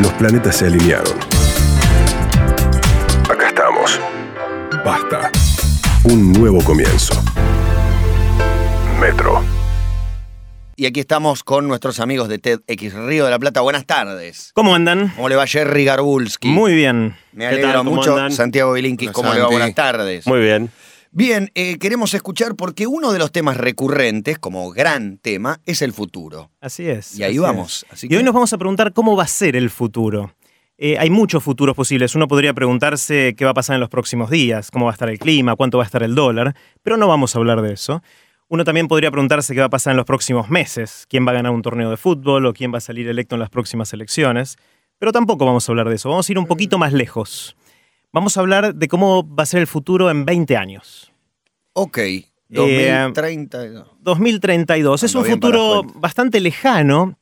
Los planetas se alinearon. Acá estamos. Basta. Un nuevo comienzo. Metro. Y aquí estamos con nuestros amigos de TEDx Río de la Plata. Buenas tardes. ¿Cómo andan? ¿Cómo le va Jerry Garbulski? Muy bien. Me ¿Qué alegro mucho. andan? Santiago Bilinkis, Hola, ¿cómo le va? Buenas tardes. Muy bien. Bien, eh, queremos escuchar porque uno de los temas recurrentes, como gran tema, es el futuro. Así es. Y ahí así vamos. Así Y hoy nos vamos a preguntar cómo va a ser el futuro. Eh, hay muchos futuros posibles. Uno podría preguntarse qué va a pasar en los próximos días, cómo va a estar el clima, cuánto va a estar el dólar, pero no vamos a hablar de eso. Uno también podría preguntarse qué va a pasar en los próximos meses, quién va a ganar un torneo de fútbol o quién va a salir electo en las próximas elecciones, pero tampoco vamos a hablar de eso. Vamos a ir un poquito más lejos. Vamos a hablar de cómo va a ser el futuro en 20 años. Ok, Eh, 2030. 2032. Es un futuro bastante lejano,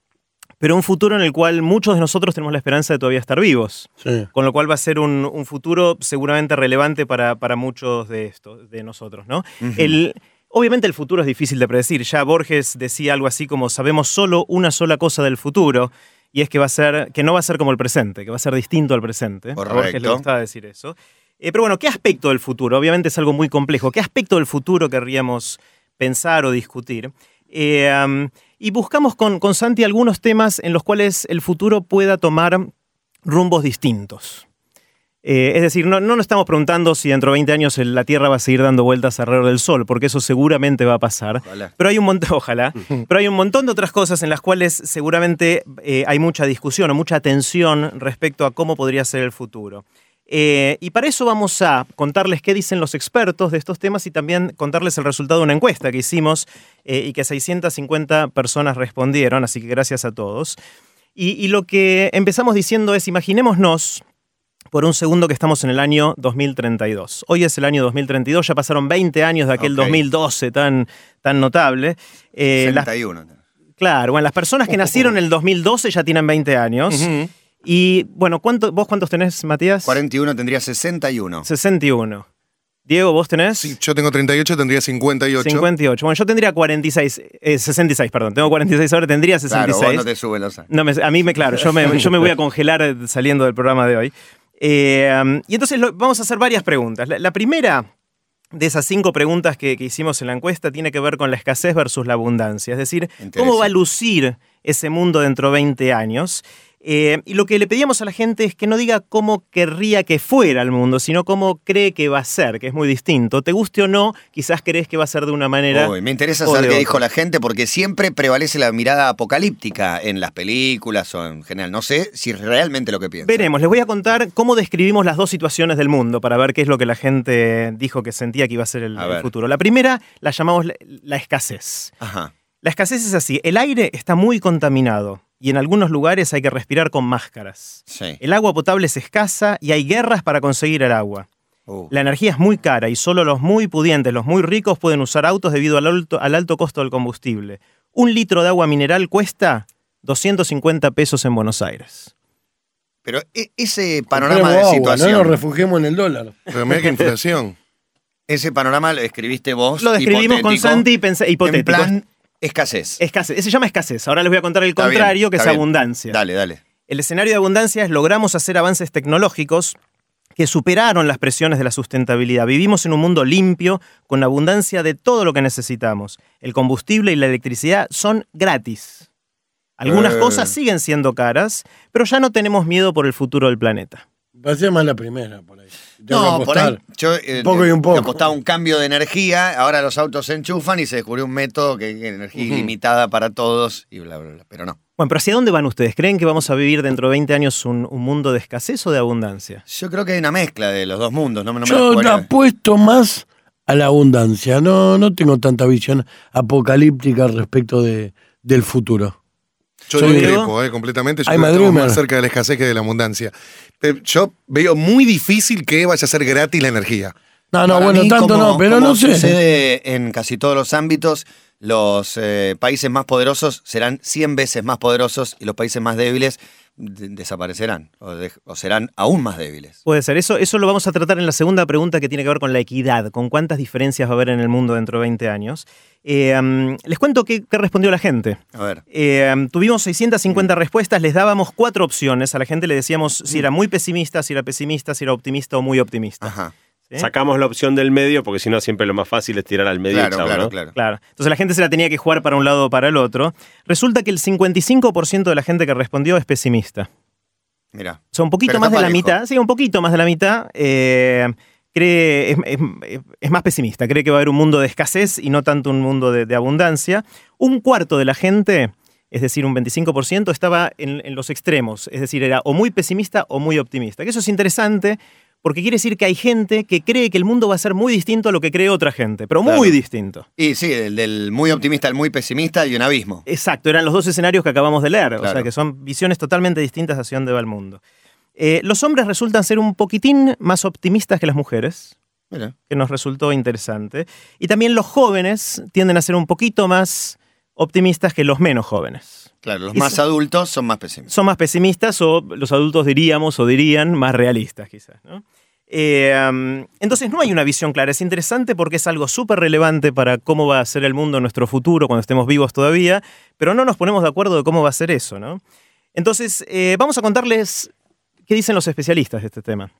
pero un futuro en el cual muchos de nosotros tenemos la esperanza de todavía estar vivos. Sí. Con lo cual va a ser un, un futuro seguramente relevante para, para muchos de estos, de nosotros, ¿no? el, obviamente el futuro es difícil de predecir. Ya Borges decía algo así como sabemos solo una sola cosa del futuro. Y es que va a ser, que no va a ser como el presente, que va a ser distinto al presente. A Borges le Correcto. gustaba decir eso. Eh, pero bueno, ¿qué aspecto del futuro? Obviamente es algo muy complejo. ¿Qué aspecto del futuro querríamos pensar o discutir? Eh, y buscamos con, con Santi algunos temas en los cuales el futuro pueda tomar rumbos distintos. Eh, es decir, no, no nos estamos preguntando si dentro de 20 años la Tierra va a seguir dando vueltas alrededor del Sol, porque eso seguramente va a pasar. Ojalá. Pero hay un montón, ojalá, pero hay un montón de otras cosas en las cuales seguramente eh, hay mucha discusión o mucha tensión respecto a cómo podría ser el futuro. Eh, y para eso vamos a contarles qué dicen los expertos de estos temas y también contarles el resultado de una encuesta que hicimos eh, y que 650 personas respondieron, así que gracias a todos. Y, y lo que empezamos diciendo es, imaginémonos por un segundo que estamos en el año 2032. Hoy es el año 2032, ya pasaron 20 años de aquel Ok. 2012 tan, tan notable. Eh, las- 61. claro, bueno, las personas que nacieron en el 2012 ya tienen 20 años. Y bueno, ¿cuánto, ¿vos cuántos tenés, Matías? 41 tendría 61. 61. Diego, ¿vos tenés? Sí, yo tengo 38, tendría 58. 58. Bueno, yo tendría 46, eh, 66, perdón. Tengo 46 ahora, tendría Claro, 66. vos no te suben los años. No, me- a mí me, claro, yo me, yo me voy a congelar saliendo del programa de hoy. Eh, y entonces lo- vamos a hacer varias preguntas. La, la primera de esas cinco preguntas que, que hicimos en la encuesta tiene que ver con la escasez versus la abundancia. Es decir, cómo va a lucir ese mundo dentro de 20 años. Eh, y lo que le pedíamos a la gente es que no diga cómo querría que fuera el mundo, sino cómo cree que va a ser, que es muy distinto. Te guste o no, quizás crees que va a ser de una manera. Uy, me interesa saber qué dijo la gente porque siempre prevalece la mirada apocalíptica en las películas o en general. No sé si realmente lo que piensa. Veremos, les voy a contar cómo describimos las dos situaciones del mundo para ver qué es lo que la gente dijo que sentía que iba a ser el, A el ver. futuro. La primera la llamamos la, la escasez. Ajá. La escasez es así, el aire está muy contaminado y en algunos lugares hay que respirar con máscaras. Sí. El agua potable es escasa y hay guerras para conseguir el agua. Uh, La energía es muy cara y solo los muy pudientes, los muy ricos pueden usar autos debido al alto, al alto costo del combustible. Un litro de agua mineral cuesta 250 pesos en Buenos Aires. Pero e- ese panorama de agua, situación, No nos refugiemos en el dólar. Pero mira qué inflación. ese panorama lo escribiste vos. Lo describimos con Santi y pensé, hipotético. En plan, escasez. Escasez. Se llama escasez. Ahora les voy a contar el Está bien, contrario, que es bien. abundancia. Dale, dale. El escenario de abundancia es logramos hacer avances tecnológicos que superaron las presiones de la sustentabilidad. Vivimos en un mundo limpio, con abundancia de todo lo que necesitamos. El combustible y la electricidad son gratis. Algunas Eh. cosas siguen siendo caras, pero ya no tenemos miedo por el futuro del planeta. Pasé más la primera por ahí. Tengo No, que por ahí yo eh, Un poco y un poco. te apostaba un cambio de energía, ahora los autos se enchufan y se descubrió un método que es energía ilimitada para todos y bla, bla, bla. Pero no. Bueno, pero ¿hacia dónde van ustedes? ¿Creen que vamos a vivir dentro de 20 años un, un mundo de escasez o de abundancia? Yo creo que hay una mezcla de los dos mundos. No, me- no me Yo jugaría. apuesto más a la abundancia. No, no tengo tanta visión apocalíptica respecto de, del futuro. Yo Soy- discrepo eh, completamente. Yo creo que más cerca de la escasez que de la abundancia. Yo veo muy difícil que vaya a ser gratis la energía. No, no, Para bueno, mí, tanto como- no, pero como no sé. Sucede en casi todos los ámbitos. Los eh, países más poderosos serán 100 veces más poderosos y los países más débiles de- desaparecerán o, de- o serán aún más débiles. Puede ser. Eso, eso lo vamos a tratar en la segunda pregunta que tiene que ver con la equidad, con cuántas diferencias va a haber en el mundo dentro de 20 años. Eh, um, les cuento qué, qué respondió la gente. A ver, Eh, um, tuvimos 650 respuestas, les dábamos cuatro opciones. A la gente le decíamos si era muy pesimista, si era pesimista, si era optimista o muy optimista. ajá. ¿Sí? Sacamos la opción del medio porque si no siempre lo más fácil es tirar al medio y Claro, chau, claro, ¿no? claro. Claro. Entonces la gente se la tenía que jugar para un lado o para el otro. Resulta que el 55% de la gente que respondió es pesimista. Mira. O sea, un poquito Pero más de la mitad, sí, un poquito más de la mitad, eh, cree, es, es- es más pesimista, cree que va a haber un mundo de escasez y no tanto un mundo de, de abundancia. Un cuarto de la gente, es decir, un 25%, estaba en, en los extremos, es decir, era o muy pesimista o muy optimista. Que eso es interesante porque quiere decir que hay gente que cree que el mundo va a ser muy distinto a lo que cree otra gente, pero muy distinto. Y sí, del, del muy optimista al muy pesimista y un abismo. Exacto, eran los dos escenarios que acabamos de leer, o sea que son visiones totalmente distintas hacia dónde va el mundo. Eh, los hombres resultan ser un poquitín más optimistas que las mujeres, Mira. que nos resultó interesante, y también los jóvenes tienden a ser un poquito más optimistas que los menos jóvenes. Claro, los Y más adultos son más pesimistas. Son más pesimistas o los adultos diríamos o dirían más realistas quizás. ¿no? Eh, entonces no hay una visión clara. Es interesante porque es algo súper relevante para cómo va a ser el mundo en nuestro futuro cuando estemos vivos todavía, pero no nos ponemos de acuerdo de cómo va a ser eso. ¿no? Entonces eh, vamos a contarles qué dicen los especialistas de este tema.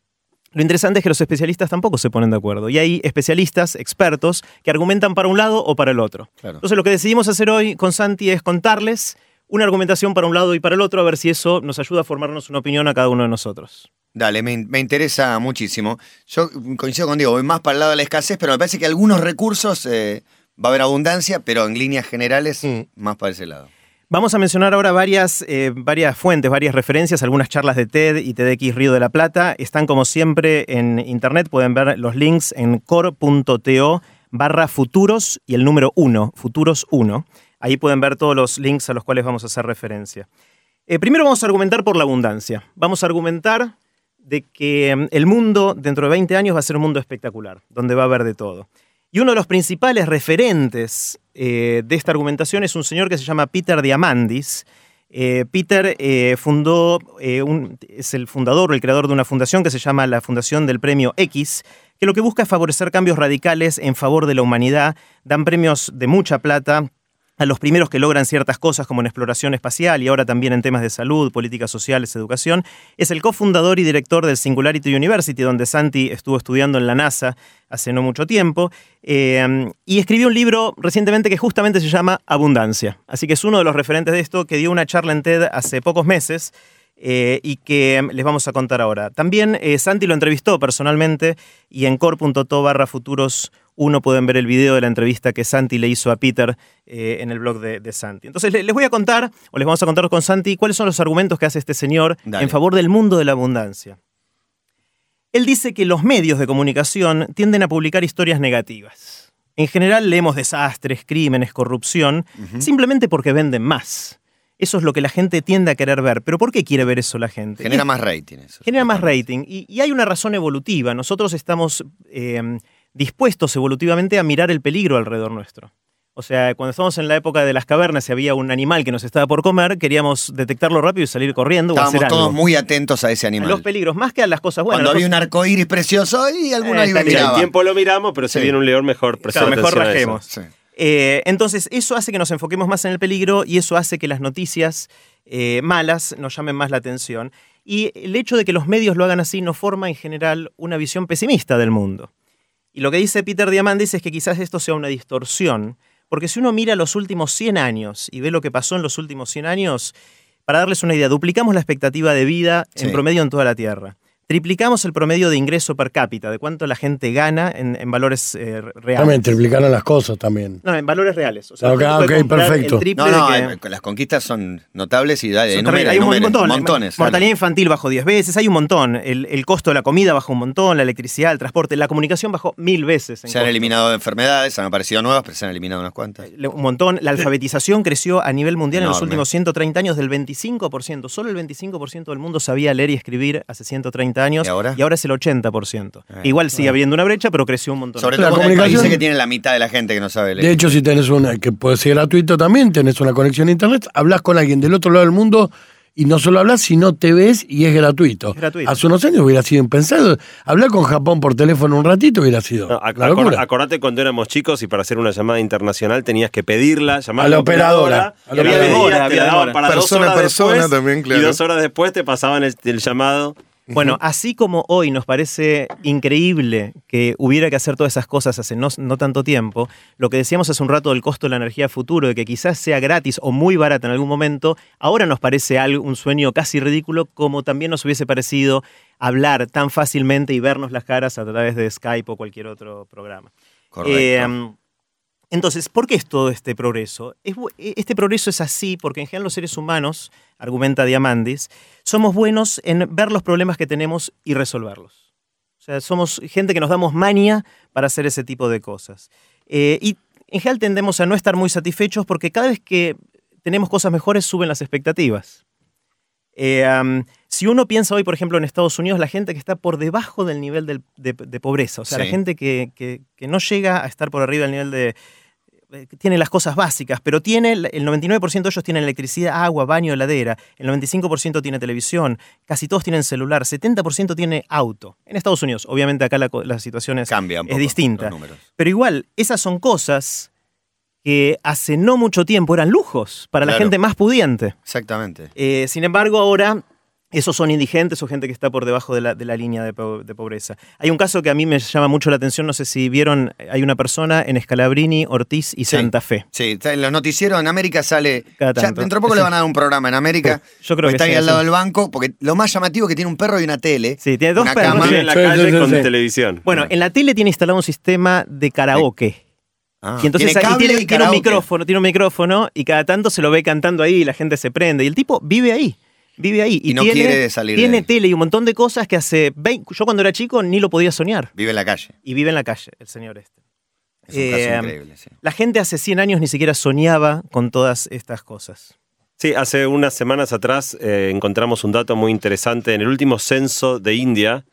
Lo interesante es que los especialistas tampoco se ponen de acuerdo y hay especialistas, expertos, que argumentan para un lado o para el otro. Claro. Entonces lo que decidimos hacer hoy con Santi es contarles una argumentación para un lado y para el otro, a ver si eso nos ayuda a formarnos una opinión a cada uno de nosotros. Dale, me, me interesa muchísimo. Yo coincido con Diego, voy más para el lado de la escasez, pero me parece que algunos recursos eh, va a haber abundancia, pero en líneas generales más para ese lado. Vamos a mencionar ahora varias, eh, varias fuentes, varias referencias, algunas charlas de TED y TEDx Río de la Plata. Están como siempre en internet, pueden ver los links en core.to barra futuros y el número 1, futuros 1. Ahí pueden ver todos los links a los cuales vamos a hacer referencia. Eh, primero vamos a argumentar por la abundancia. Vamos a argumentar de que mm, el mundo dentro de 20 años va a ser un mundo espectacular, donde va a haber de todo. Y uno de los principales referentes eh, de esta argumentación es un señor que se llama Peter Diamandis. Eh, Peter eh, fundó, un- es el fundador o el creador de una fundación que se llama la Fundación del Premio X, que lo que busca es favorecer cambios radicales en favor de la humanidad. Dan premios de mucha plata a los primeros que logran ciertas cosas como en exploración espacial y ahora también en temas de salud, políticas sociales, educación. Es el cofundador y director del Singularity University, donde Santi estuvo estudiando en la NASA hace no mucho tiempo. eh, y escribió un libro recientemente que justamente se llama Abundancia. Así que es uno de los referentes de esto que dio una charla en TED hace pocos meses. eh, y que les vamos a contar ahora. También eh, Santi lo entrevistó personalmente y en core.to barra futuros uno pueden ver el video de la entrevista que Santi le hizo a Peter eh, en el blog de, de Santi. Entonces le- les voy a contar, o les vamos a contar con Santi, cuáles son los argumentos que hace este señor Dale. en favor del mundo de la abundancia. Él dice que los medios de comunicación tienden a publicar historias negativas. En general leemos desastres, crímenes, corrupción, simplemente porque venden más. Eso es lo que la gente tiende a querer ver. ¿Pero por qué quiere ver eso la gente? Genera Y- más rating eso. genera más rating. Y, y hay una razón evolutiva. Nosotros estamos eh, dispuestos evolutivamente a mirar el peligro alrededor nuestro. O sea, cuando estábamos en la época de las cavernas y había un animal que nos estaba por comer, queríamos detectarlo rápido y salir corriendo o Estábamos todos muy atentos a ese A animal. los peligros, más que a las cosas buenas. Cuando había un arco iris precioso y alguno Eh, bien. miraba. al tiempo lo miramos, pero si Sí. viene un león, mejor Claro, mejor rajemos. Sí. Eh, entonces, eso hace que nos enfoquemos más en el peligro y eso hace que las noticias eh, malas nos llamen más la atención. Y el hecho de que los medios lo hagan así nos forma en general una visión pesimista del mundo. Y lo que dice Peter Diamandis es que quizás esto sea una distorsión, porque si uno mira los últimos 100 años y ve lo que pasó en los últimos 100 años, para darles una idea, duplicamos la expectativa de vida en Sí. promedio en toda la Tierra. Triplicamos el promedio de ingreso per cápita, de cuánto la gente gana en, en valores eh, reales. También triplicaron las cosas también. No, en valores reales. O sea, Ah, usted ok, perfecto. el triple No, no, de que- eh, las conquistas son notables y dale, Son enumera, hay un enumera. montón. montones. Mortalidad infantil bajó 10 veces, hay un montón. El, el costo de la comida bajó un montón, la electricidad, el transporte, la comunicación bajó mil veces. en Se han costo. eliminado enfermedades, han aparecido nuevas, pero se han eliminado unas cuantas. Le- Un montón. La alfabetización creció a nivel mundial en los últimos 130 años del 25%. Solo el 25% del mundo sabía leer y escribir hace 130 años. ¿Y ahora? es el 80%. Ah, Igual sigue habiendo una brecha, pero creció un montón. Sobre La todo porque hay comunicación- países que tienen la mitad de la gente que no sabe leer. De hecho, si tenés una, que puede ser gratuito también, tenés una conexión a internet, hablas con alguien del otro lado del mundo y no solo hablas, sino te ves y es gratuito. Es gratuito. Hace unos años hubiera sido impensado. Hablar con Japón por teléfono un ratito hubiera sido No, ac- una acor- locura. acordate cuando éramos chicos y para hacer una llamada internacional tenías que pedirla, llamar A la operadora. A y la había operadora. te la daban demora. para dos Persona a horas persona después, también, claro. Y dos horas después te pasaban el, el llamado. Bueno, así como hoy nos parece increíble que hubiera que hacer todas esas cosas hace no, no tanto tiempo, lo que decíamos hace un rato del costo de la energía futuro, de que quizás sea gratis o muy barata en algún momento, ahora nos parece algo, un sueño casi ridículo, como también nos hubiese parecido hablar tan fácilmente y vernos las caras a través de Skype o cualquier otro programa. Correcto. Eh, entonces, ¿por qué es todo este progreso? Es bu- este progreso es así porque en general los seres humanos, argumenta Diamandis, somos buenos en ver los problemas que tenemos y resolverlos. O sea, somos gente que nos damos mania para hacer ese tipo de cosas. Eh, y en general tendemos a no estar muy satisfechos porque cada vez que tenemos cosas mejores suben las expectativas. Eh, si uno piensa hoy, por ejemplo, en Estados Unidos, la gente que está por debajo del nivel del- de, de pobreza, o sea, Sí. la gente que, que- que no llega a estar por arriba del nivel de... eh, tiene las cosas básicas, pero tiene el el 99% de ellos tienen electricidad, agua, baño, heladera, el 95% tiene televisión, casi todos tienen celular, 70% tiene auto. En Estados Unidos, obviamente acá la, situación es, Cambia un es distinta. los. Pero igual, esas son cosas que hace no mucho tiempo eran lujos para la gente más pudiente. Exactamente. Eh, sin embargo, ahora esos son indigentes o gente que está por debajo de la, de la línea de, po- de pobreza. Hay un caso que a mí me llama mucho la atención, no sé si vieron, hay una persona en Escalabrini, Ortiz y Sí. Santa Fe. Sí, en los noticieros en América sale. Cada Ya, dentro de poco Sí. le van a dar un programa en América. Yo creo que está sí, ahí al lado del banco. Porque lo más llamativo es que tiene un perro y una tele. Sí, tiene dos perros, en la calle sí, sí, con sí. televisión. Bueno, en la tele tiene instalado un sistema de karaoke. Ah, Y entonces tiene tiene, y tiene un micrófono, tiene un micrófono y cada tanto se lo ve cantando ahí y la gente se prende. Y el tipo vive ahí. Vive ahí. Y no tiene, quiere salir de Tiene ahí. tele y un montón de cosas que hace 20 yo cuando era chico ni lo podía soñar. Vive en la calle. Y vive en la calle, el señor este. Es un caso Eh, increíble, sí. La gente hace 100 años ni siquiera soñaba con todas estas cosas. Sí, hace unas semanas atrás eh, encontramos un dato muy interesante. En el último censo de India,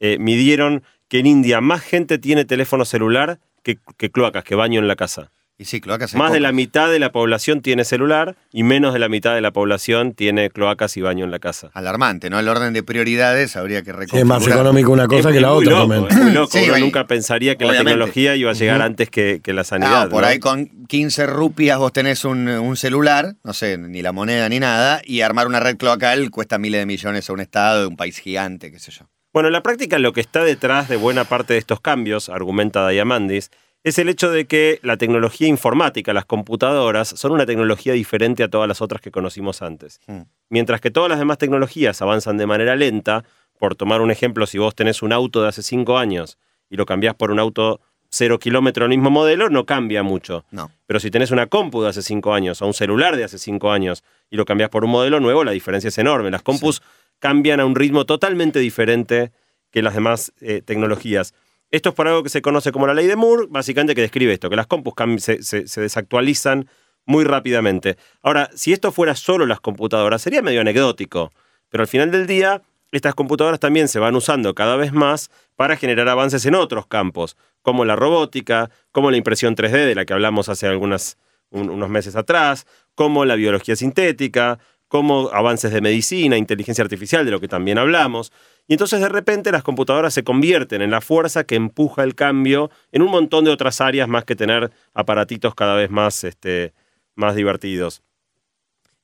eh, midieron que en India más gente tiene teléfono celular que, que cloacas, que baño en la casa. Y sí, cloacas Más de la mitad de la población tiene celular y menos de la mitad de la población tiene cloacas y baño en la casa. Alarmante, ¿no? El orden de prioridades habría que Sí, es más económico una cosa Es- que la muy otra loco. Es muy loco. Sí, Uno ahí- nunca pensaría que la tecnología iba a llegar antes que, que la sanidad. Ah, por ¿no? ahí con 15 rupias vos tenés un, un celular, no sé, ni la moneda ni nada, y armar una red cloacal cuesta miles de millones a un estado de un país gigante, qué sé yo. Bueno, en la práctica lo que está detrás de buena parte de estos cambios, argumenta Diamandis, es el hecho de que la tecnología informática, las computadoras, son una tecnología diferente a todas las otras que conocimos antes. Hmm. Mientras que todas las demás tecnologías avanzan de manera lenta, por tomar un ejemplo, si vos tenés un auto de hace cinco años y lo cambiás por un auto cero kilómetro del mismo modelo, no cambia mucho. No. Pero si tenés una compu de hace cinco años o un celular de hace cinco años y lo cambias por un modelo nuevo, la diferencia es enorme. Las compus cambian a un ritmo totalmente diferente que las demás eh, tecnologías. Esto es por algo que se conoce como la ley de Moore, básicamente que describe esto, que las compus se, desactualizan muy rápidamente. Ahora, si esto fuera solo las computadoras, sería medio anecdótico, pero al final del día, estas computadoras también se van usando cada vez más para generar avances en otros campos, como la robótica, como la impresión 3D de la que hablamos hace algunas, un- unos meses atrás, como la biología sintética, como avances de medicina, inteligencia artificial, de lo que también hablamos. Y entonces de repente las computadoras se convierten en la fuerza que empuja el cambio en un montón de otras áreas más que tener aparatitos cada vez más, este, más divertidos.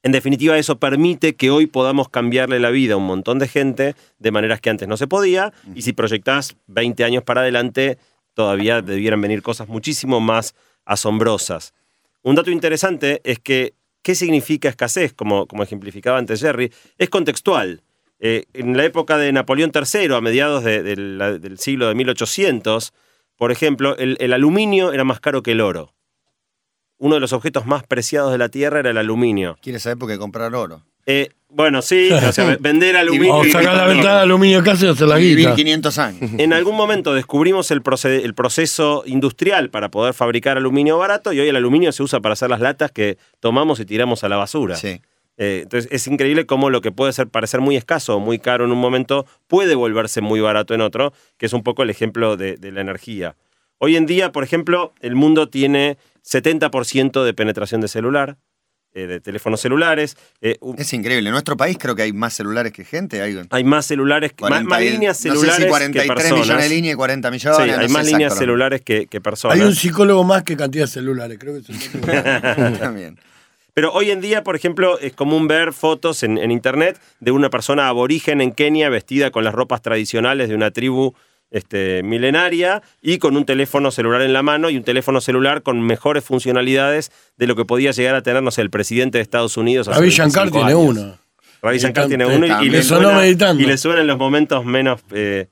En definitiva, eso permite que hoy podamos cambiarle la vida a un montón de gente de maneras que antes no se podía. Y si proyectás 20 años para adelante, todavía debieran venir cosas muchísimo más asombrosas. Un dato interesante es que, ¿qué significa escasez? Como, como ejemplificaba antes Jerry, es contextual. Eh, en la época de Napoleón III, a mediados del siglo de 1800, por ejemplo, el, aluminio era más caro que el oro. Uno de los objetos más preciados de la Tierra era el aluminio. Quiere esa época comprar oro. Eh, bueno, sí, o sea, vender aluminio. O sacar la ventana de aluminio y hacer la guita. 500 años. En algún momento descubrimos el, proced- el proceso industrial para poder fabricar aluminio barato y hoy el aluminio se usa para hacer las latas que tomamos y tiramos a la basura. Sí. Eh, entonces es increíble cómo lo que puede ser, parecer muy escaso o muy caro en un momento puede volverse muy barato en otro, que es un poco el ejemplo de, de la energía. Hoy en día, por ejemplo, el mundo tiene 70% de penetración de celular, eh, de teléfonos celulares. Eh, un- Es increíble. En nuestro país creo que hay más celulares que gente. Hay, hay más celulares, que- más, 40 más y- líneas no sé celulares si que 43 personas. millones de líneas y 40 millones. Sí, no hay más líneas exacto, celulares que, que personas. Hay un psicólogo más que cantidad de celulares, creo que es el También. Pero hoy en día, por ejemplo, es común ver fotos en, en internet de una persona aborigen en Kenia vestida con las ropas tradicionales de una tribu este, milenaria y con un teléfono celular en la mano y un teléfono celular con mejores funcionalidades de lo que podía llegar a tener, no sé, el presidente de Estados Unidos. hace Ravi Shankar 25 tiene años. uno. Ravi Shankar tiene uno y, le suena, meditando. y le suena en los momentos menos, eh,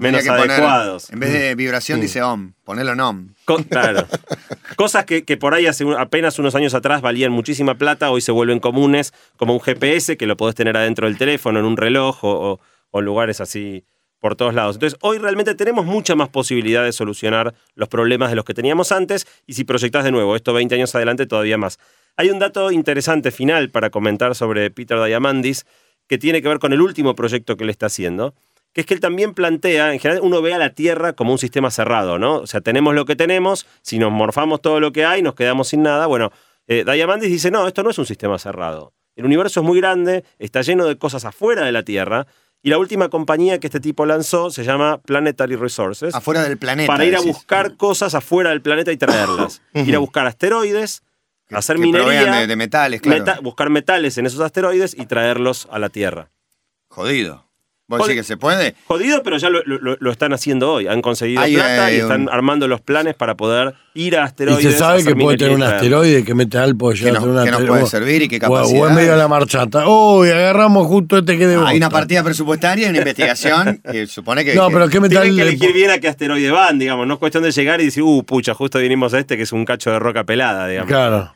menos que poner, adecuados. en vez de vibración dice OM. Ponelo en OM. Co- claro. Cosas que, que por ahí hace un- apenas unos años atrás valían muchísima plata, hoy se vuelven comunes, como un GPS que lo podés tener adentro del teléfono, en un reloj o, o- o lugares así por todos lados. Entonces, hoy realmente tenemos mucha más posibilidad de solucionar los problemas de los que teníamos antes y si proyectás de nuevo esto 20 años adelante, todavía más. Hay un dato interesante final para comentar sobre Peter Diamandis que tiene que ver con el último proyecto que él está haciendo, que es que él también plantea, en general uno ve a la Tierra como un sistema cerrado, ¿no? O sea, tenemos lo que tenemos, si nos morfamos todo lo que hay, nos quedamos sin nada. Bueno, eh, Diamandis dice, no, esto no es un sistema cerrado. El universo es muy grande, está lleno de cosas afuera de la Tierra, y la última compañía que este tipo lanzó se llama Planetary Resources Afuera del planeta. para ir a decís. buscar cosas afuera del planeta y traerlas. ir a buscar asteroides, Que- hacer que minería, de, de metales, claro. meta- buscar metales en esos asteroides y traerlos a la Tierra. Jodido. ¿Vos Jodi- decís que se puede? Jodido, pero ya lo, lo- lo están haciendo hoy. Han conseguido plata y eh, están un- armando los planes para poder ir a Y asteroides. se sabe que puede tener y un asteroide que mete al puede llegar Que a tener nos- un que nos asteroide. puede servir y qué O- O en medio de la marchata. Uy, agarramos justo este que de Hay una partida presupuestaria y una investigación que supone que. No, que- pero ¿qué metal Tienen que le elegir bien a qué asteroide van, digamos. No es cuestión de llegar y decir, uh, pucha, justo vinimos a este que es un cacho de roca pelada, digamos. Claro.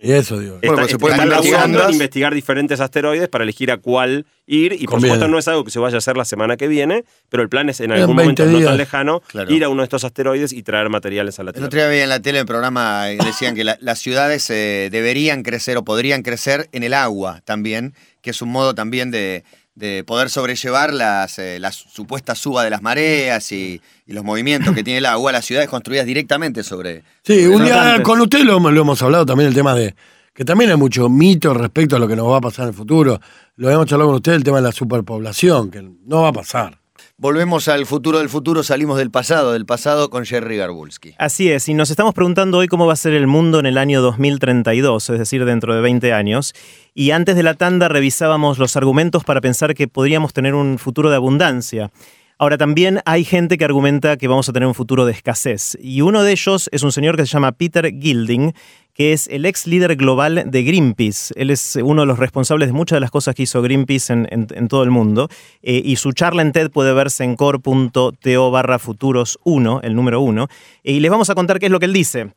Y eso, digo. Está- Bueno, pues se pueden están en investigar diferentes asteroides para elegir a cuál ir. Y por Conviene. supuesto no es algo que se vaya a hacer la semana que viene, pero el plan es en algún 20 momento no tan días. lejano Claro. ir a uno de estos asteroides y traer materiales a la El Tierra. otro día veía en la tele el programa y decían que la- las ciudades eh, deberían crecer o podrían crecer en el agua también, que es un modo también de, de poder sobrellevar las, eh, las supuestas suba de las mareas y, y los movimientos que tiene el agua. Las ciudades construidas directamente sobre. Sí, un día con usted lo, lo hemos hablado también el tema de que también hay mucho mito respecto a lo que nos va a pasar en el futuro. Lo hemos hablado con usted el tema de la superpoblación, que no va a pasar. Volvemos al futuro del futuro, salimos del pasado, del pasado con Jerry Garbulski. Así es, y nos estamos preguntando hoy cómo va a ser el mundo en el año 2032, es decir, dentro de 20 años. Y antes de la tanda revisábamos los argumentos para pensar que podríamos tener un futuro de abundancia. Ahora también hay gente que argumenta que vamos a tener un futuro de escasez. Y uno de ellos es un señor que se llama Peter Gilding, que es el ex líder global de Greenpeace. Él es uno de los responsables de muchas de las cosas que hizo Greenpeace en, todo el mundo. Eh, y su charla en TED puede verse en core.to barra futuros 1, el número 1. Y les vamos a contar qué es lo que él dice.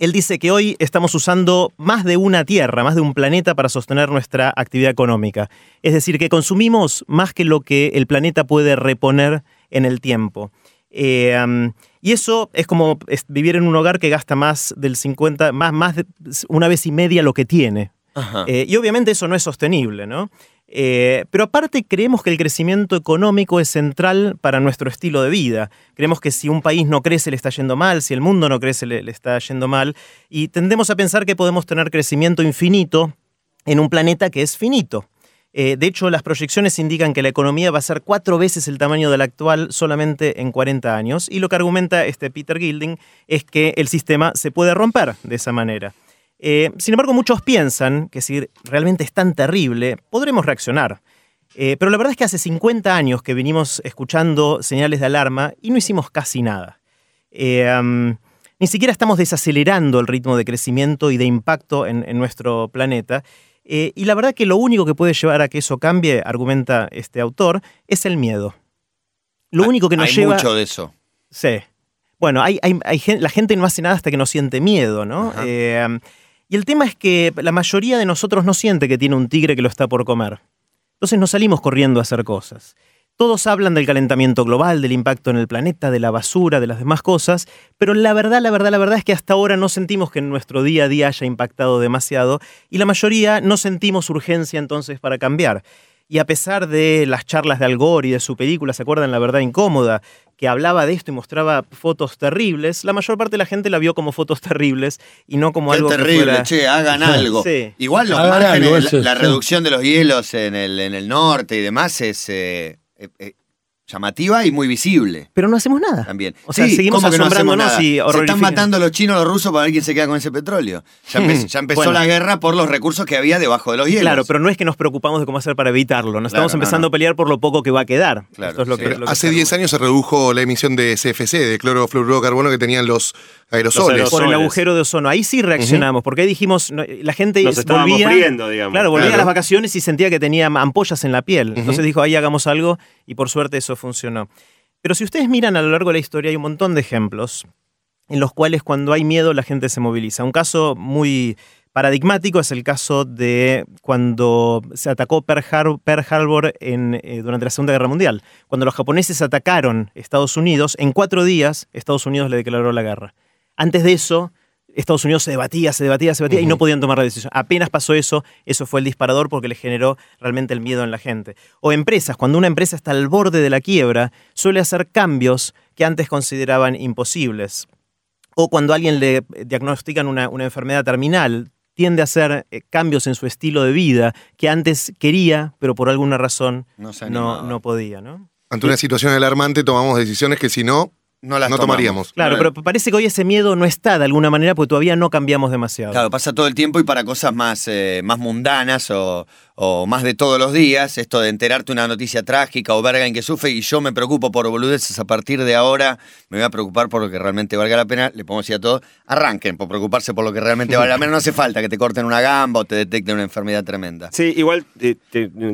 Él dice que hoy estamos usando más de una Tierra, más de un planeta para sostener nuestra actividad económica. Es decir, que consumimos más que lo que el planeta puede reponer en el tiempo. Eh, y eso es como vivir en un hogar que gasta más del 50, más, más de una vez y media lo que tiene. Eh, y obviamente eso no es sostenible, ¿no? Eh, pero aparte creemos que el crecimiento económico es central para nuestro estilo de vida. Creemos que si un país no crece le está yendo mal, si el mundo no crece le, está yendo mal, y tendemos a pensar que podemos tener crecimiento infinito en un planeta que es finito. Eh, de hecho, las proyecciones indican que la economía va a ser cuatro veces el tamaño de la actual solamente en 40 años, y lo que argumenta este Peter Gilding es que el sistema se puede romper de esa manera. Eh, sin embargo, muchos piensan que si realmente es tan terrible, podremos reaccionar. Eh, pero la verdad es que hace 50 años que venimos escuchando señales de alarma y no hicimos casi nada. Eh, um, ni siquiera estamos desacelerando el ritmo de crecimiento y de impacto en, en nuestro planeta. Eh, y la verdad que lo único que puede llevar a que eso cambie, argumenta este autor, es el miedo. Lo único que nos Hay lleva... mucho de eso. Sí. Bueno, hay, hay- hay la gente no hace nada hasta que no siente miedo, ¿no? Y el tema es que la mayoría de nosotros no siente que tiene un tigre que lo está por comer. Entonces no salimos corriendo a hacer cosas. Todos hablan del calentamiento global, del impacto en el planeta, de la basura, de las demás cosas, pero la verdad, la verdad, la verdad es que hasta ahora no sentimos que nuestro día a día haya impactado demasiado y la mayoría no sentimos urgencia entonces para cambiar. Y a pesar de las charlas de Al Gore y de su película, ¿se acuerdan? La verdad incómoda, que hablaba de esto y mostraba fotos terribles, la mayor parte de la gente la vio como fotos terribles y no como Qué algo terrible, que fuera... che, hagan algo. Sí. Igual los Hagan márgenes, algo, la, eso, la sí. reducción de los hielos en el, en el norte y demás es eh, eh, eh, llamativa y muy visible Pero no hacemos nada. también. O sea, Sí, seguimos ¿cómo que no asombrándonos nada? y Se están matando los chinos los rusos para ver quién se queda con ese petróleo. Ya, empe- ya empezó Bueno. la guerra por los recursos que había debajo de los hielos. Claro, pero no es que nos preocupamos de cómo hacer para evitarlo. Nos estamos Claro, no, empezando no. a pelear por lo poco que va a quedar. Claro, Esto es lo sí. que, Pero lo que Hace se 10 años se redujo la emisión de CFC, de clorofluorocarbono que tenían los aerosoles. Los por el agujero de ozono. Ahí sí reaccionamos, porque ahí dijimos, no, la gente Nos estábamos volvía, friendo, digamos. claro, volvía Claro. a las vacaciones y sentía que tenía ampollas en la piel. Entonces dijo, ahí hagamos algo y por suerte eso funcionó. Pero si ustedes miran a lo largo de la historia hay un montón de ejemplos en los cuales cuando hay miedo la gente se moviliza. Un caso muy paradigmático es el caso de cuando se atacó Pearl, Har- Pearl Harbor eh, durante la Segunda Guerra Mundial. Cuando los japoneses atacaron Estados Unidos, en cuatro días Estados Unidos le declaró la guerra. Antes de eso, Estados Unidos se debatía, se debatía, se debatía y no podían tomar la decisión. Apenas pasó eso, eso fue el disparador porque le generó realmente el miedo en la gente. O empresas, cuando una empresa está al borde de la quiebra, suele hacer cambios que antes consideraban imposibles. O cuando a alguien le diagnostican una, una enfermedad terminal, tiende a hacer eh, cambios en su estilo de vida que antes quería, pero por alguna razón No no, no podía, ¿no? Ante una situación alarmante tomamos decisiones que si no, no las no tomamos. tomaríamos. Claro, pero parece que hoy ese miedo no está de alguna manera porque todavía no cambiamos demasiado. Claro, pasa todo el tiempo y para cosas más, eh, más mundanas o, o más de todos los días, esto de enterarte una noticia trágica o ver a alguien que sufre y yo me preocupo por boludeces a partir de ahora, me voy a preocupar por lo que realmente valga la pena, le podemos decir a todos, arranquen por preocuparse por lo que realmente vale la pena, no hace falta que te corten una gamba o te detecten una enfermedad tremenda. Sí, igual eh,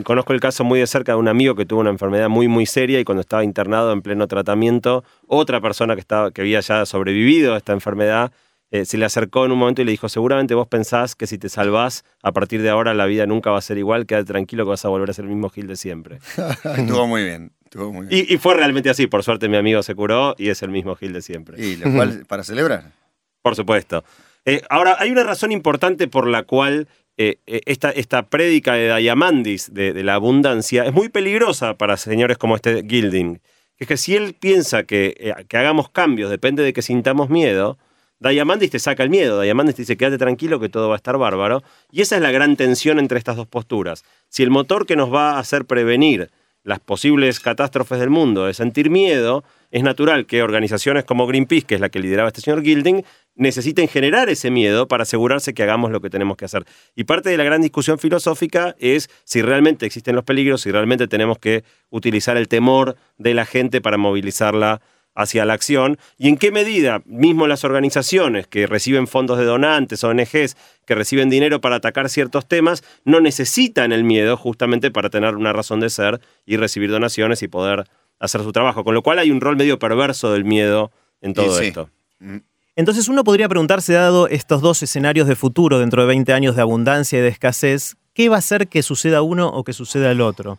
conozco el caso muy de cerca de un amigo que tuvo una enfermedad muy, muy seria y cuando estaba internado en pleno tratamiento, otra persona que, estaba, que había ya sobrevivido a esta enfermedad eh, se le acercó en un momento y le dijo, seguramente vos pensás que si te salvás, a partir de ahora la vida nunca va a ser igual, quédate tranquilo que vas a volver a ser el mismo Gil de siempre. estuvo muy bien, estuvo muy bien. Y, y fue realmente así, por suerte mi amigo se curó y es el mismo Gil de siempre. Y, lo cual, para celebrar. Por supuesto. Eh, ahora, hay una razón importante por la cual eh, esta, esta prédica de Diamandis, de, de la abundancia, es muy peligrosa para señores como este Gilding. Que es que si él piensa que, que hagamos cambios depende de que sintamos miedo, Diamandis te saca el miedo. Diamandis te dice, quédate tranquilo que todo va a estar bárbaro. Y esa es la gran tensión entre estas dos posturas. Si el motor que nos va a hacer prevenir las posibles catástrofes del mundo es sentir miedo, es natural que organizaciones como Greenpeace, que es la que lideraba este señor Gilding, necesiten generar ese miedo para asegurarse que hagamos lo que tenemos que hacer. Y parte de la gran discusión filosófica es si realmente existen los peligros, si realmente tenemos que utilizar el temor de la gente para movilizarla hacia la acción y en qué medida mismo las organizaciones que reciben fondos de donantes, ONGs, que reciben dinero para atacar ciertos temas, no necesitan el miedo justamente para tener una razón de ser y recibir donaciones y poder hacer su trabajo. Con lo cual hay un rol medio perverso del miedo en todo sí. esto. Entonces uno podría preguntarse, dado estos dos escenarios de futuro dentro de 20 años de abundancia y de escasez, ¿qué va a hacer que suceda uno o que suceda el otro?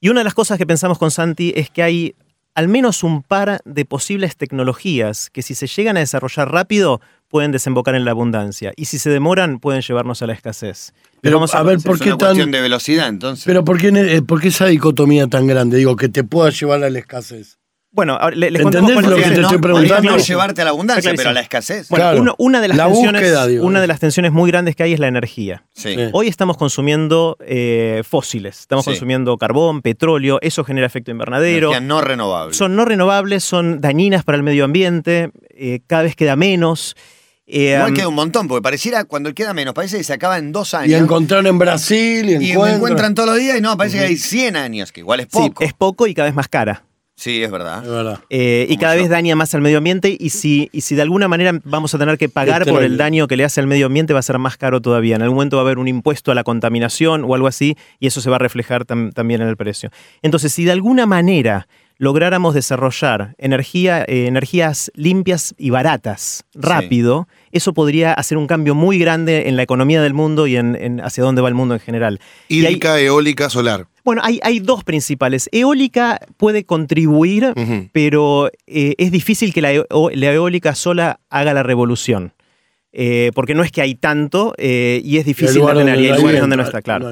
Y una de las cosas que pensamos con Santi es que hay al menos un par de posibles tecnologías que si se llegan a desarrollar rápido pueden desembocar en la abundancia y si se demoran pueden llevarnos a la escasez. Pero, Vamos a ver, ¿por es qué una cuestión tan.? de velocidad, entonces. Pero ¿por qué, eh, por qué esa dicotomía tan grande? Digo, que te pueda llevar a la escasez. Bueno, les ¿Entendés contamos cuál lo que te no, estoy preguntando? no llevarte a la abundancia, pero a la escasez. Bueno, Claro. uno- una, de las La tensiones, búsqueda, digo. una de las tensiones muy grandes que hay es la energía. Sí. Sí. Hoy estamos consumiendo eh, fósiles, estamos Sí. consumiendo carbón, petróleo, eso genera efecto invernadero. Energía no renovable. Son no renovables, son dañinas para el medio ambiente, eh, cada vez queda menos. Eh, Igual queda un montón, porque pareciera, cuando queda menos, parece que se acaba en dos Y años. encontraron en Brasil y, Y encuentran. encuentran todos los días y no, parece que hay 100 años, que igual es sí, poco. es poco y cada vez más cara. Sí, es verdad. Es verdad. Eh, y cada yo. vez daña más al medio ambiente y si, y si de alguna manera vamos a tener que pagar Este por el daño que le hace al medio ambiente va a ser más caro todavía. En algún momento va a haber un impuesto a la contaminación o algo así y eso se va a reflejar tam- también en el precio. Entonces, si de alguna manera lográramos desarrollar energía, eh, energías limpias y baratas rápido, eso podría hacer un cambio muy grande en la economía del mundo y en, en hacia dónde va el mundo en general. Y hay- Hídrica, eólica, solar. Bueno, hay, hay dos principales. Eólica puede contribuir, pero eh, es difícil que la, eólica sola haga la revolución. Eh, porque no es que hay tanto eh, y es difícil de lugar tener, y hay lugares donde no está, claro.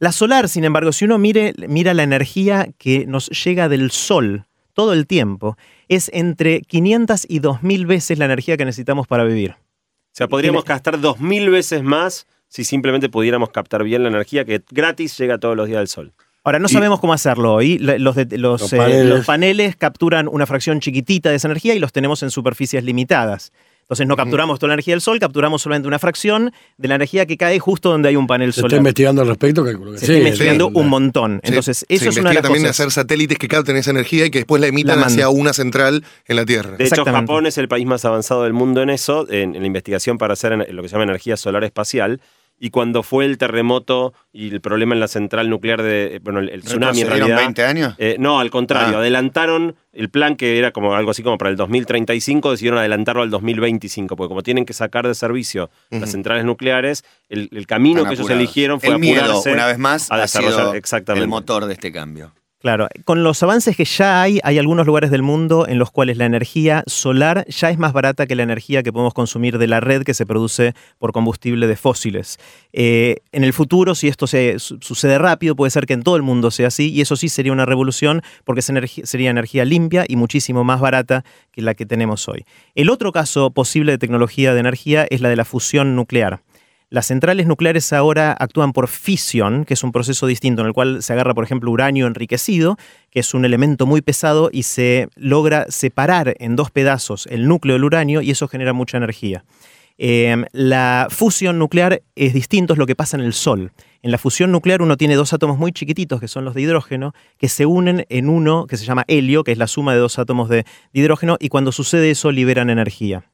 La solar, sin embargo, si uno mire, mira la energía que nos llega del sol, todo el tiempo, es entre 500 y 2000 veces la energía que necesitamos para vivir. O sea, podríamos gastar 2.000 veces más si simplemente pudiéramos captar bien la energía que gratis llega todos los días del sol. Ahora, no Y- sabemos cómo hacerlo hoy. Los, de- los, Los eh, paneles. los paneles capturan una fracción chiquitita de esa energía y los tenemos en superficies limitadas. Entonces no capturamos toda la energía del sol, capturamos solamente una fracción de la energía que cae justo donde hay un panel Se está solar. investigando al respecto, calculo que Se sí. está investigando sí. un montón. Entonces, Sí, eso se es una de las también cosas. hacer satélites que capten esa energía y que después la emitan La hacia una central en la Tierra. De hecho. Japón es el país más avanzado del mundo en eso, en, en la investigación para hacer lo que se llama energía solar espacial. Y cuando fue el terremoto y el problema en la central nuclear de. eh, Bueno, el, el tsunami en ¿Retrocedieron realidad. 20 años? eh, no, al contrario, Ah. adelantaron el plan que era como algo así como para el 2035, decidieron adelantarlo al 2025, porque como tienen que sacar de servicio las centrales nucleares, el, el camino Están que ellos eligieron fue el miedo, apurarse una vez más, a ha desarrollar sido exactamente. el motor de este cambio. Claro, con los avances que ya hay, hay algunos lugares del mundo en los cuales la energía solar ya es más barata que la energía que podemos consumir de la red que se produce por combustible de fósiles. Eh, en el futuro, si esto se, su- sucede rápido, puede ser que en todo el mundo sea así, y eso sí sería una revolución porque sería energía limpia y muchísimo más barata que la que tenemos hoy. El otro caso posible de tecnología de energía es la de la fusión nuclear. Las centrales nucleares ahora actúan por fisión, que es un proceso distinto en el cual se agarra, por ejemplo, uranio enriquecido, que es un elemento muy pesado, y se logra separar en dos pedazos el núcleo del uranio y eso genera mucha energía. Eh, la fusión nuclear es distinto, es lo que pasa en el Sol. En la fusión nuclear uno tiene dos átomos muy chiquititos, que son los de hidrógeno, que se unen en uno que se llama helio, que es la suma de dos átomos de, de hidrógeno, y cuando sucede eso liberan energía.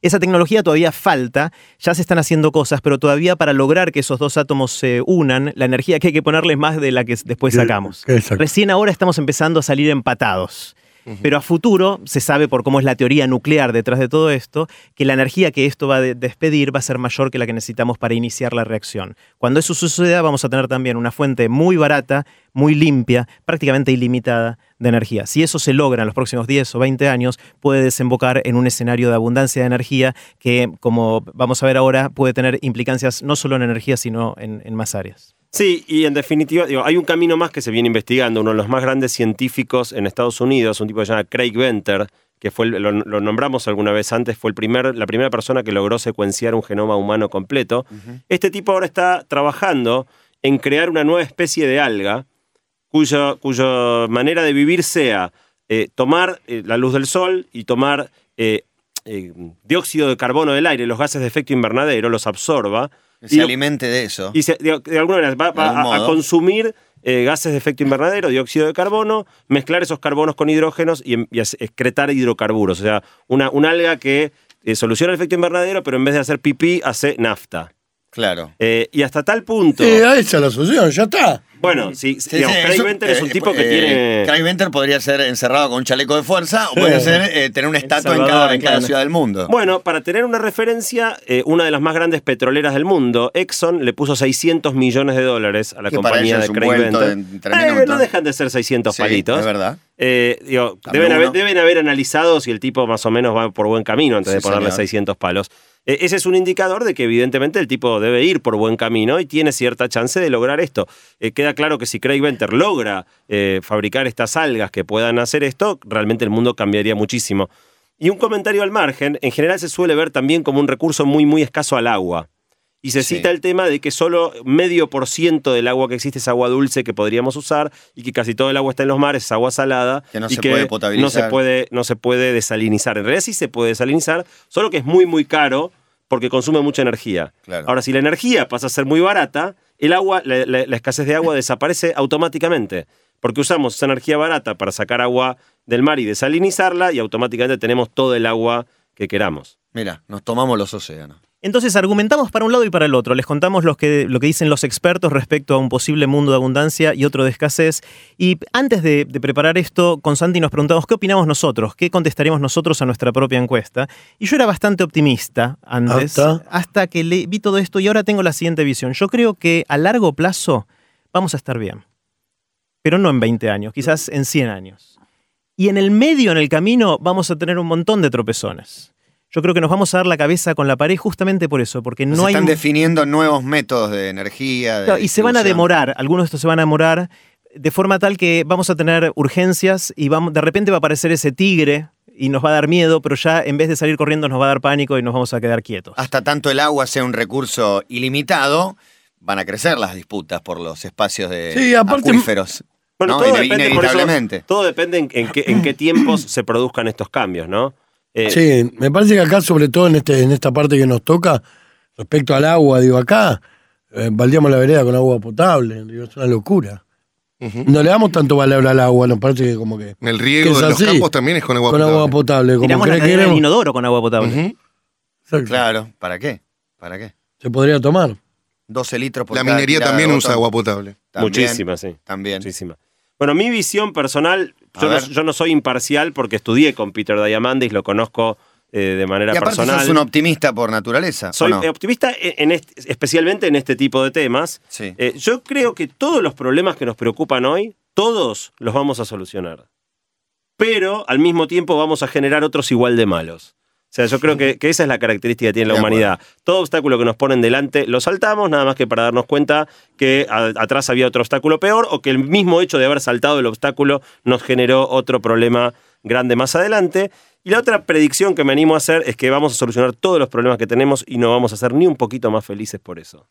Esa tecnología todavía falta, ya se están haciendo cosas, pero todavía para lograr que esos dos átomos se unan, la energía que hay que ponerle es más de la que después sacamos. Exacto. Recién ahora estamos empezando a salir empatados. Pero a futuro se sabe por cómo es la teoría nuclear detrás de todo esto, que la energía que esto va a de- despedir va a ser mayor que la que necesitamos para iniciar la reacción. Cuando eso suceda vamos a tener también una fuente muy barata, muy limpia, prácticamente ilimitada de energía. Si eso se logra en los próximos 10 o 20 años, puede desembocar en un escenario de abundancia de energía que, como vamos a ver ahora, puede tener implicancias no solo en energía, sino en más áreas. Sí, y en definitiva, digo, hay un camino más que se viene investigando. Uno de los más grandes científicos en Estados Unidos, un tipo que se llama Craig Venter, que fue lo, lo nombramos alguna vez antes, fue el primer, la primera persona que logró secuenciar un genoma humano completo. Este tipo ahora está trabajando en crear una nueva especie de alga cuya, cuya manera de vivir sea eh, tomar eh, la luz del sol y tomar eh, dióxido de carbono del aire, los gases de efecto invernadero, los absorba. Se y- alimente de eso. y se- de, de alguna manera va, a, consumir eh, gases de efecto invernadero, dióxido de carbono, mezclar esos carbonos con hidrógenos y, em- y excretar hidrocarburos. O sea, una, una alga que eh, soluciona el efecto invernadero, pero en vez de hacer pipí, hace nafta. Claro. Eh, y hasta tal punto. Eh, esa es la solución, ya está. Bueno, sí, Sí, digamos, sí, Craig Venter es un eh, tipo que eh, tiene. Craig Venter podría ser encerrado con un chaleco de fuerza o podría ser eh, tener una estatua en cada, en cada claro. ciudad del mundo. Bueno, para tener una referencia, eh, una de las más grandes petroleras del mundo, Exxon, le puso 600 millones de dólares a la Que compañía de Craig Venter. minutos. no dejan de ser 600 Sí, palitos. es verdad. Digo, deben, haber, uno. deben haber analizado si el tipo más o menos va por buen camino antes de ponerle señor. 600 palos. Ese es un indicador de que evidentemente el tipo debe ir por buen camino y tiene cierta chance de lograr esto. Eh, queda claro que si Craig Venter logra eh, fabricar estas algas que puedan hacer esto, realmente el mundo cambiaría muchísimo. Y un comentario al margen, en general se suele ver también como un recurso muy, muy escaso al agua. Y se Sí. cita el tema de que solo medio por ciento del agua que existe es agua dulce que podríamos usar y que casi todo el agua está en los mares, es agua salada. Que no y se puede potabilizar. No se puede, no se puede desalinizar. En realidad sí se puede desalinizar, solo que es muy, muy caro porque consume mucha energía. Claro. Ahora, si la energía pasa a ser muy barata, el agua, la, la- escasez de agua desaparece automáticamente. Porque usamos esa energía barata para sacar agua del mar y desalinizarla y automáticamente tenemos todo el agua que queramos. Mira, nos tomamos los océanos. Entonces argumentamos para un lado y para el otro. Les contamos los que, lo que dicen los expertos respecto a un posible mundo de abundancia y otro de escasez. Y antes de, de preparar esto, con Santi nos preguntamos qué opinamos nosotros, qué contestaríamos nosotros a nuestra propia encuesta. Y yo era bastante optimista antes, ¿Hasta? hasta que le, vi todo esto y ahora tengo la siguiente visión. Yo creo que a largo plazo vamos a estar bien. Pero no en 20 años, quizás en 100 años. Y en el medio, en el camino, vamos a tener un montón de tropezones. Yo creo que nos vamos a dar la cabeza con la pared justamente por eso, porque no se hay... están definiendo nuevos métodos de energía. de Claro, y se van a demorar, algunos de estos se van a demorar. de forma tal que vamos a tener urgencias y vamos, de repente va a aparecer ese tigre y nos va a dar miedo, pero ya en vez de salir corriendo nos va a dar pánico y nos vamos a quedar quietos. Hasta tanto el agua sea un recurso ilimitado, van a crecer las disputas por los espacios de Sí, aparte- acuíferos. Bueno, ¿no? todo, Ine- depende, eso, inevitablemente. todo depende en, en qué, en qué tiempos se produzcan estos cambios, ¿no? Eh, Sí, me parece que acá, sobre todo en, este, en esta parte que nos toca, respecto al agua, digo, acá, eh, la vereda con agua potable, digo, es una locura. No le damos tanto valor al agua, nos parece que como que... En el que riego es de los campos también es con agua con potable. agua potable. Como Tiramos la cree que cadena del queremos- inodoro con agua potable. Claro, ¿para qué? ¿Para qué? Se podría tomar. 12 litros por La minería también usa agua potable. También, muchísima, sí. También. Muchísima. Bueno, mi visión personal, yo no, ver. yo no soy imparcial porque estudié con Peter Diamandis, lo conozco eh, de manera Y aparte personal. sos un optimista por naturaleza. ¿o Soy no? optimista en, en este- especialmente en este tipo de temas. Sí. Eh, yo creo que todos los problemas que nos preocupan hoy, todos los vamos a solucionar. Pero al mismo tiempo vamos a generar otros igual de malos. O sea, yo creo que, que esa es la característica que tiene la De acuerdo. humanidad. Todo obstáculo que nos ponen delante lo saltamos, nada más que para darnos cuenta que a- atrás había otro obstáculo peor o que el mismo hecho de haber saltado el obstáculo nos generó otro problema grande más adelante. Y la otra predicción que me animo a hacer es que vamos a solucionar todos los problemas que tenemos y no vamos a ser ni un poquito más felices por eso.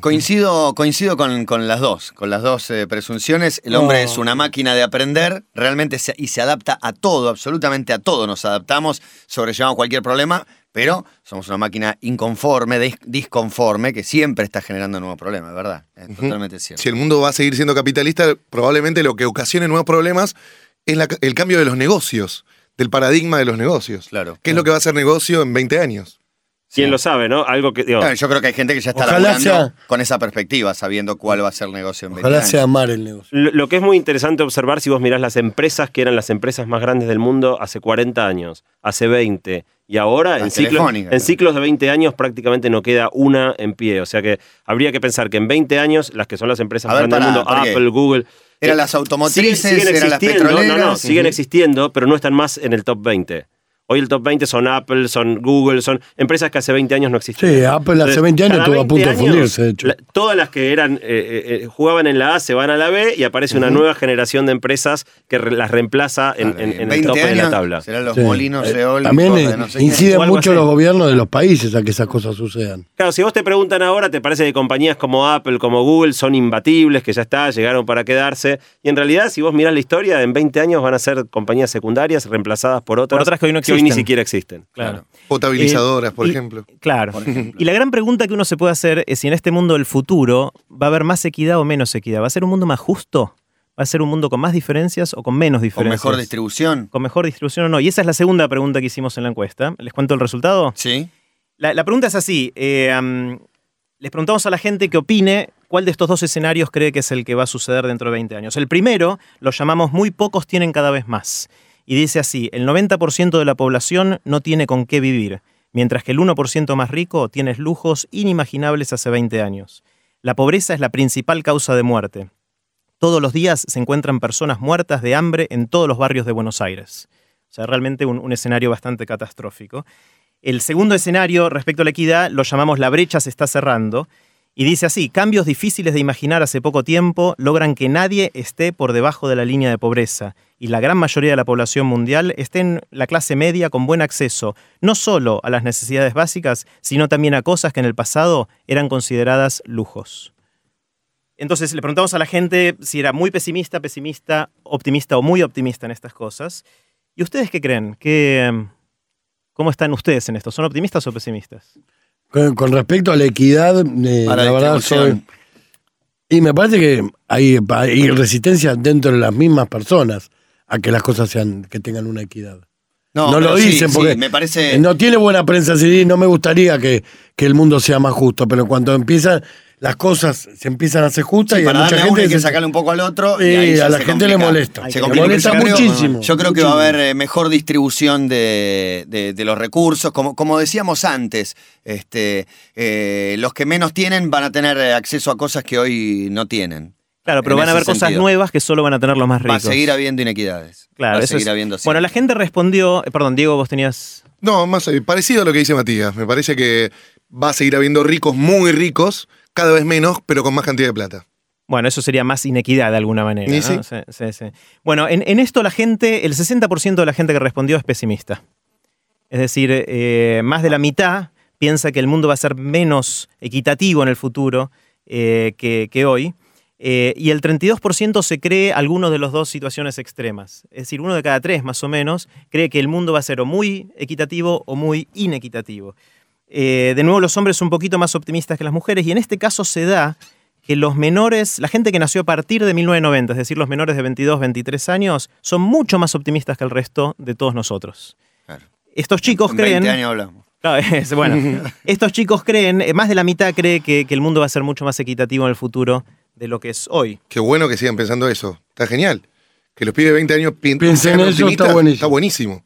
Coincido, coincido con, con las dos, con las dos eh, presunciones. El hombre No. es una máquina de aprender, realmente se- y se adapta a todo, absolutamente a todo. Nos adaptamos, sobrellevamos cualquier problema, pero somos una máquina inconforme, dis- disconforme, que siempre está generando nuevos problemas, ¿verdad? Es totalmente cierto. Si el mundo va a seguir siendo capitalista, probablemente lo que ocasione nuevos problemas es la- el cambio de los negocios, del paradigma de los negocios. Claro. ¿Qué es lo que va a ser negocio en 20 años? ¿Quién Sí. lo sabe, no? Algo que. digo, yo creo que hay gente que ya está laburando sea- con esa perspectiva, sabiendo cuál va a ser el negocio en 20 Ojalá años. sea amar el negocio. Lo, lo que es muy interesante observar si vos mirás las empresas que eran las empresas más grandes del mundo hace 40 años, hace 20 y ahora en ciclos, telefónicas, en ciclos de 20 años prácticamente no queda una en pie. O sea que habría que pensar que en 20 años las que son las empresas más grandes del mundo. Apple, Google... Eran eh, las automotrices, siguen, siguen eran las existiendo, no, no, petroleras. siguen existiendo, pero no están más en el top 20. Hoy el top 20 son Apple, son Google, son empresas que hace 20 años no existían. Sí, Apple hace 20 años estuvo a punto de 20 años, fundirse, de hecho. la- todas las que eran eh, eh, eh, jugaban en la A se van a la B y aparece una nueva generación de empresas que re- las reemplaza en, el 20 tope de la tabla. Serán los Sí. molinos Eh, eólicos También de no sé qué. inciden mucho los gobiernos de los países a que esas cosas sucedan. Claro, si vos te preguntan ahora, te parece que compañías como Apple, como Google son imbatibles, que ya está, llegaron para quedarse. Y en realidad, si vos mirás la historia, en 20 años van a ser compañías secundarias reemplazadas por otras, otras que hoy no ni existen. siquiera existen. Claro. Potabilizadoras, por y- ejemplo. Claro. Y la gran pregunta que uno se puede hacer es si en este mundo del futuro va a haber más equidad o menos equidad. ¿Va a ser un mundo más justo? ¿Va a ser un mundo con más diferencias o con menos Con diferencias? mejor distribución. ¿Con mejor distribución o no? Y esa es la segunda pregunta que hicimos en la encuesta. ¿Les cuento el resultado? Sí. La, la pregunta es así. eh, les preguntamos a la gente que opine cuál de estos dos escenarios cree que es el que va a suceder dentro de 20 años. El primero lo llamamos muy pocos tienen cada vez más. Y dice así, el 90% de la población no tiene con qué vivir, mientras que el 1% más rico tiene lujos inimaginables hace 20 años. La pobreza es la principal causa de muerte. Todos los días se encuentran personas muertas de hambre en todos los barrios de Buenos Aires. O sea, realmente un, un escenario bastante catastrófico. El segundo escenario respecto a la equidad lo llamamos la brecha se está cerrando. Y dice así, cambios difíciles de imaginar hace poco tiempo logran que nadie esté por debajo de la línea de pobreza y la gran mayoría de la población mundial esté en la clase media con buen acceso, no solo a las necesidades básicas, sino también a cosas que en el pasado eran consideradas lujos. Entonces le preguntamos a la gente si era muy pesimista, pesimista, optimista o muy optimista en estas cosas. ¿Y ustedes qué creen? ¿Qué, em, ¿Cómo están ustedes en esto? ¿Son optimistas o pesimistas? Con, con respecto a la equidad, eh, Para la verdad soy... Y me parece que hay, hay resistencia dentro de las mismas personas a que las cosas sean, que tengan una equidad. No, pero lo dicen sí, porque me parece. no tiene buena prensa sí, no me gustaría que, que el mundo sea más justo, pero cuando empiezan las cosas se empiezan a hacer justas Sí, y a para mucha darle a uno gente hay que sacarle un poco al otro. Sí, y ahí a la gente le molesta. Se Le complica. molesta Yo creo- muchísimo. Yo creo que va a haber eh, mejor distribución de, de- de los recursos. Como, como decíamos antes, este, eh, los que menos tienen van a tener eh, acceso a cosas que hoy no tienen. Claro, pero En van a haber cosas nuevas que solo van a tener los más Va a ricos. seguir habiendo inequidades. Claro, va a seguir es- habiendo Bueno, la gente respondió, eh, perdón, Diego, vos tenías... No, más eh, parecido a lo que dice Matías. Me parece que va a seguir habiendo ricos muy ricos, cada vez menos, pero con más cantidad de plata. Bueno, eso sería más inequidad de alguna manera. Sí. Sí, sí, sí. Bueno, en, en esto la gente, el 60% de la gente que respondió es pesimista. Es decir, eh, más de la mitad piensa que el mundo va a ser menos equitativo en el futuro eh, que, que hoy. Eh, y el 32% se cree alguno de las dos situaciones extremas. Es decir, uno de cada tres más o menos cree que el mundo va a ser o muy equitativo o muy inequitativo. Eh, de nuevo, los hombres son un poquito más optimistas que las mujeres y en este caso se da que los menores, la gente que nació a partir de 1990, es decir, los menores de 22, 23 años, son mucho más optimistas que el resto de todos nosotros. Claro. Estos chicos En creen... 20 años hablamos. Claro, es- bueno, estos chicos creen, eh, más de la mitad cree que, que el mundo va a ser mucho más equitativo en el futuro de lo que es hoy. Qué bueno que sigan pensando eso. Está genial. Que los pibes de 20 años pi- Piensen eso, está buenísimo. Está buenísimo.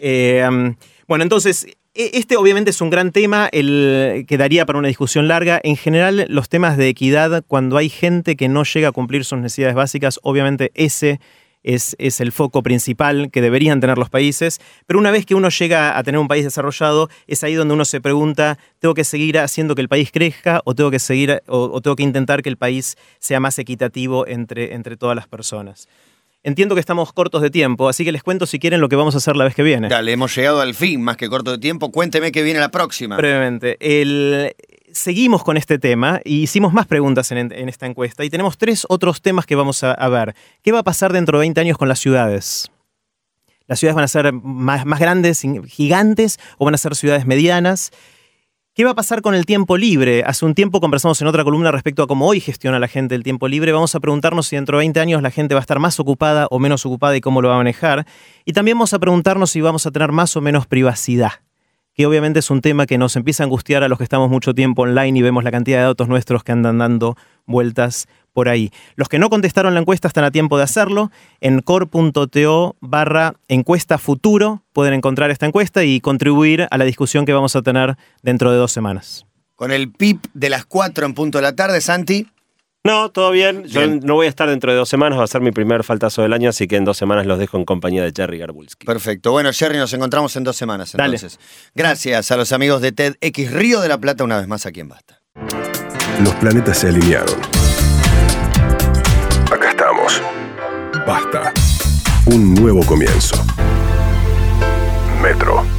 Eh, um, bueno, entonces, este obviamente es un gran tema, el, que daría para una discusión larga. En general, los temas de equidad, cuando hay gente que no llega a cumplir sus necesidades básicas, obviamente ese es, el foco principal que deberían tener los países. Pero una vez que uno llega a tener un país desarrollado, es ahí donde uno se pregunta, ¿tengo que seguir haciendo que el país crezca o tengo que, seguir, o, tengo que intentar que el país sea más equitativo entre todas las personas? Entiendo que estamos cortos de tiempo, así que les cuento si quieren lo que vamos a hacer la vez que viene. Dale, hemos llegado al fin, más que corto de tiempo. Cuénteme qué viene la próxima. Brevemente, el- seguimos con este tema y hicimos más preguntas en, en esta encuesta y tenemos tres otros temas que vamos a, a ver. ¿Qué va a pasar dentro de 20 años con las ciudades? ¿Las ciudades van a ser más, más grandes, gigantes o van a ser ciudades medianas? ¿Qué va a pasar con el tiempo libre? Hace un tiempo conversamos en otra columna respecto a cómo hoy gestiona la gente el tiempo libre. Vamos a preguntarnos si dentro de 20 años la gente va a estar más ocupada o menos ocupada y cómo lo va a manejar. Y también vamos a preguntarnos si vamos a tener más o menos privacidad que obviamente es un tema que nos empieza a angustiar a los que estamos mucho tiempo online y vemos la cantidad de datos nuestros que andan dando vueltas por ahí. Los que no contestaron la encuesta están a tiempo de hacerlo. En core.to barra encuesta futuro pueden encontrar esta encuesta y contribuir a la discusión que vamos a tener dentro de dos semanas. Con el PIP de las 4 en punto de la tarde, Santi. No, todo bien. Yo Bien. no voy a estar dentro de dos semanas, va a ser mi primer faltazo del año, así que en dos semanas los dejo en compañía de Jerry Garbulski. Perfecto. Bueno, Jerry, nos encontramos en dos semanas Dale. entonces. Gracias a los amigos de TEDx Río de la Plata una vez más aquí en Basta. Los planetas se alinearon. Basta. Un nuevo comienzo. Metro.